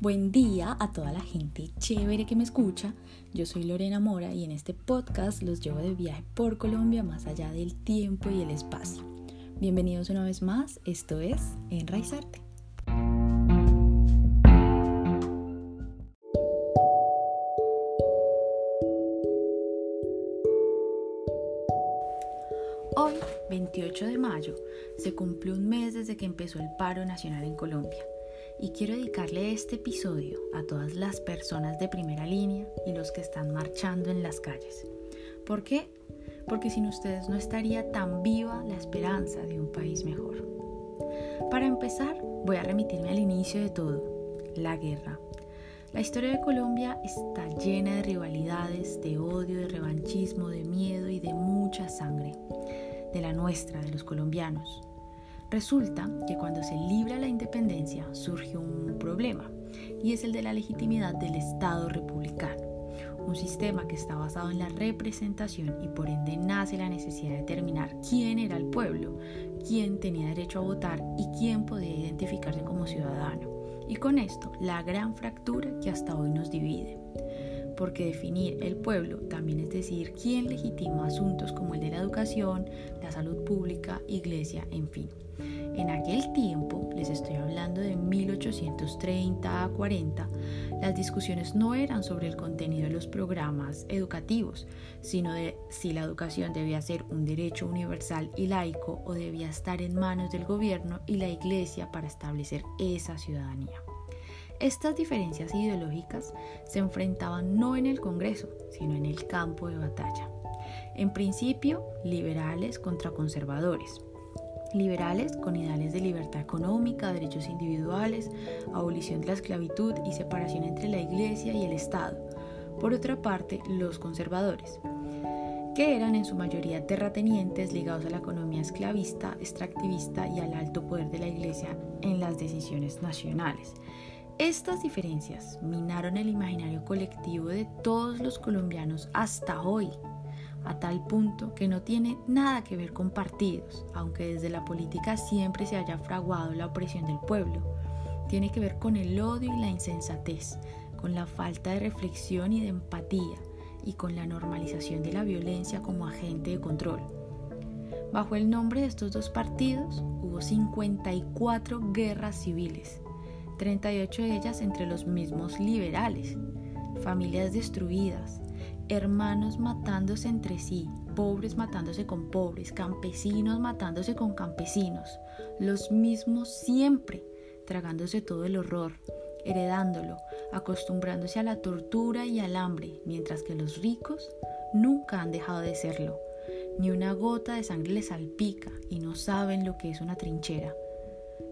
Buen día a toda la gente chévere que me escucha. Yo soy Lorena Mora y en este podcast los llevo de viaje por Colombia más allá del tiempo y el espacio. Bienvenidos una vez más, esto es Enraizarte. Hoy, 28 de mayo, se cumple un mes desde que empezó el paro nacional en Colombia y quiero dedicarle este episodio a todas las personas de primera línea y los que están marchando en las calles. ¿Por qué? Porque sin ustedes no estaría tan viva la esperanza de un país mejor. Para empezar, voy a remitirme al inicio de todo, la guerra. La historia de Colombia está llena de rivalidades, de odio, de revanchismo, de miedo y de mucha sangre, de la nuestra, de los colombianos. Resulta que cuando se libra la independencia y es el de la legitimidad del Estado republicano, un sistema que está basado en la representación y por ende nace la necesidad de determinar quién era el pueblo, quién tenía derecho a votar y quién podía identificarse como ciudadano. Y con esto la gran fractura que hasta hoy nos divide porque definir el pueblo también es decir quién legitima asuntos como el de la educación, la salud pública, iglesia, en fin. En aquel tiempo, les estoy hablando de 1830 a 40, las discusiones no eran sobre el contenido de los programas educativos, sino de si la educación debía ser un derecho universal y laico o debía estar en manos del gobierno y la iglesia para establecer esa ciudadanía. Estas diferencias ideológicas se enfrentaban no en el Congreso, sino en el campo de batalla. En principio, liberales contra conservadores, liberales con ideales de libertad económica, derechos individuales, abolición de la esclavitud y separación entre la Iglesia y el Estado. Por otra parte, los conservadores, que eran en su mayoría terratenientes ligados a la economía esclavista, extractivista y al alto poder de la Iglesia en las decisiones nacionales. Estas diferencias minaron el imaginario colectivo de todos los colombianos hasta hoy a tal punto que no tiene nada que ver con partidos, aunque desde la política siempre se haya fraguado la opresión del pueblo. Tiene que ver con el odio y la insensatez, con la falta de reflexión y de empatía, y con la normalización de la violencia como agente de control. Bajo el nombre de estos dos partidos hubo 54 guerras civiles, 38 de ellas entre los mismos liberales, familias destruidas, hermanos matándose entre sí, pobres matándose con pobres, campesinos matándose con campesinos, los mismos siempre tragándose todo el horror, heredándolo, acostumbrándose a la tortura y al hambre, mientras que los ricos nunca han dejado de serlo. Ni una gota de sangre les salpica y no saben lo que es una trinchera.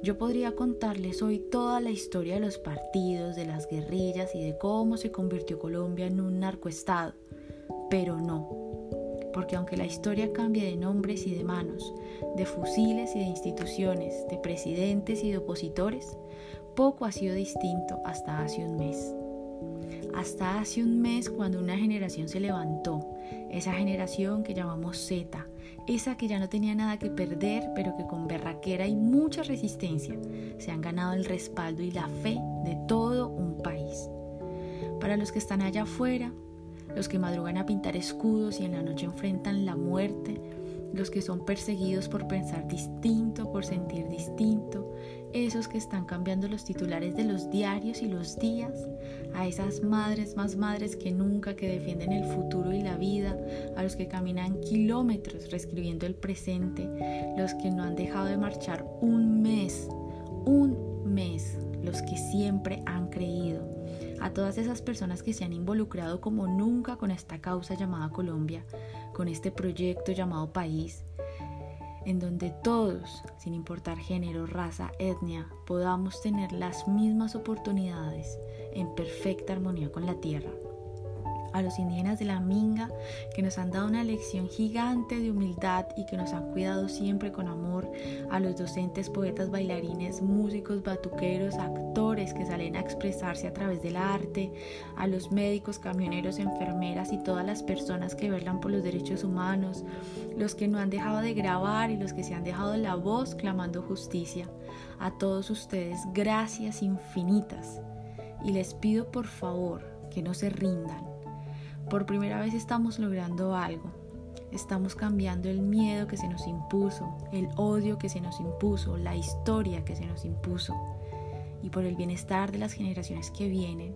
Yo podría contarles hoy toda la historia de los partidos, de las guerrillas y de cómo se convirtió Colombia en un narcoestado, pero no, porque aunque la historia cambie de nombres y de manos, de fusiles y de instituciones, de presidentes y de opositores, poco ha sido distinto hasta hace un mes. Hasta hace un mes cuando una generación se levantó, esa generación que llamamos Z, esa que ya no tenía nada que perder, pero que con berraquera y mucha resistencia se han ganado el respaldo y la fe de todo un país. Para los que están allá afuera, los que madrugan a pintar escudos y en la noche enfrentan la muerte, los que son perseguidos por pensar distinto, por sentir distinto, esos que están cambiando los titulares de los diarios y los días, a esas madres más madres que nunca, que defienden el futuro y la vida, a los que caminan kilómetros reescribiendo el presente, los que no han dejado de marchar un mes, un mes, los que siempre han creído. A todas esas personas que se han involucrado como nunca con esta causa llamada Colombia, con este proyecto llamado país, en donde todos, sin importar género, raza, etnia, podamos tener las mismas oportunidades en perfecta armonía con la tierra a los indígenas de la Minga, que nos han dado una lección gigante de humildad y que nos han cuidado siempre con amor, a los docentes, poetas, bailarines, músicos, batuqueros, actores que salen a expresarse a través del arte, a los médicos, camioneros, enfermeras y todas las personas que velan por los derechos humanos, los que no han dejado de grabar y los que se han dejado la voz clamando justicia. A todos ustedes, gracias infinitas y les pido por favor que no se rindan. Por primera vez estamos logrando algo. Estamos cambiando el miedo que se nos impuso, el odio que se nos impuso, la historia que se nos impuso. Y por el bienestar de las generaciones que vienen,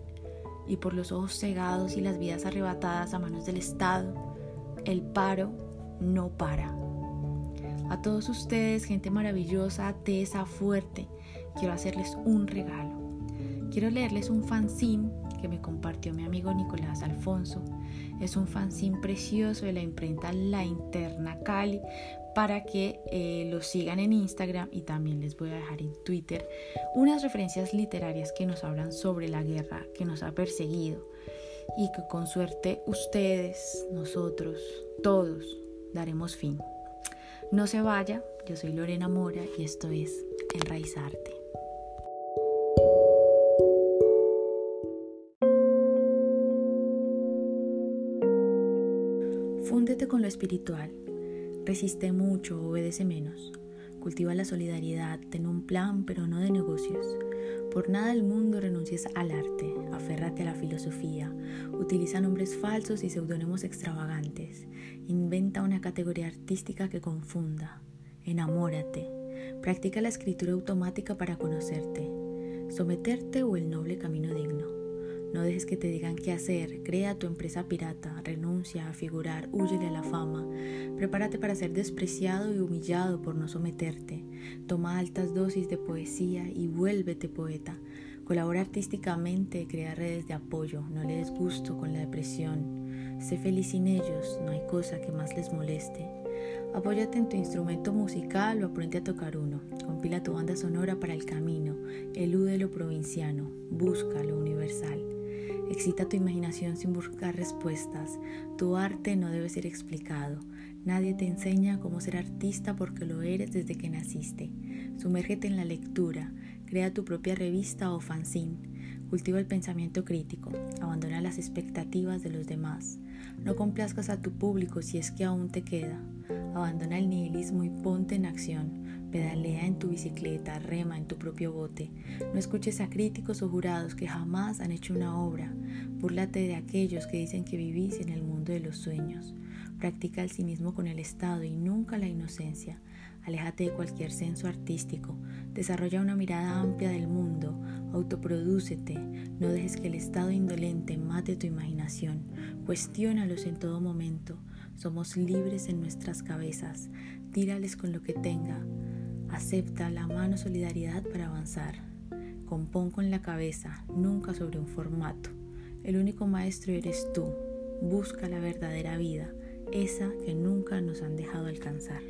y por los ojos cegados y las vidas arrebatadas a manos del Estado, el paro no para. A todos ustedes, gente maravillosa, tesa, fuerte, quiero hacerles un regalo. Quiero leerles un fanzine que me compartió mi amigo Nicolás Alfonso. Es un fanzine precioso de la imprenta La Interna Cali para que eh, lo sigan en Instagram y también les voy a dejar en Twitter unas referencias literarias que nos hablan sobre la guerra que nos ha perseguido y que con suerte ustedes, nosotros, todos daremos fin. No se vaya, yo soy Lorena Mora y esto es Enraizarte. Espiritual Resiste mucho, obedece menos. Cultiva la solidaridad, ten un plan, pero no de negocios. Por nada del mundo renuncies al arte, aférrate a la filosofía, utiliza nombres falsos y seudónimos extravagantes, inventa una categoría artística que confunda, enamórate, practica la escritura automática para conocerte, someterte o el noble camino digno. No dejes que te digan qué hacer, crea tu empresa pirata, renuncia a figurar, huyele a la fama, prepárate para ser despreciado y humillado por no someterte, toma altas dosis de poesía y vuélvete poeta, colabora artísticamente, crea redes de apoyo, no le des gusto con la depresión, sé feliz sin ellos, no hay cosa que más les moleste. Apóyate en tu instrumento musical o aprende a tocar uno. Compila tu banda sonora para el camino. Elude lo provinciano. Busca lo universal. Excita tu imaginación sin buscar respuestas. Tu arte no debe ser explicado. Nadie te enseña cómo ser artista porque lo eres desde que naciste. Sumérgete en la lectura. Crea tu propia revista o fanzine. Cultiva el pensamiento crítico. Abandona las expectativas de los demás. No complazcas a tu público si es que aún te queda. Abandona el nihilismo y ponte en acción. Pedalea en tu bicicleta, rema en tu propio bote. No escuches a críticos o jurados que jamás han hecho una obra. Búrlate de aquellos que dicen que vivís en el mundo de los sueños. Practica el cinismo con el Estado y nunca la inocencia. Aléjate de cualquier senso artístico. Desarrolla una mirada amplia del mundo. Autoprodúcete. No dejes que el Estado indolente mate tu imaginación. Cuestiónalos en todo momento. Somos libres en nuestras cabezas. Tírales con lo que tenga. Acepta la mano solidaridad para avanzar. Compón con la cabeza, nunca sobre un formato. El único maestro eres tú. Busca la verdadera vida, esa que nunca nos han dejado alcanzar.